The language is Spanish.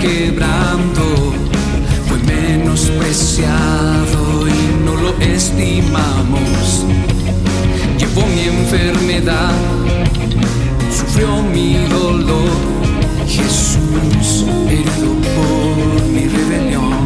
quebranto fue menospreciado y no lo estimamos. Llevó mi enfermedad, sufrió mi dolor. Jesús herido por mi rebelión.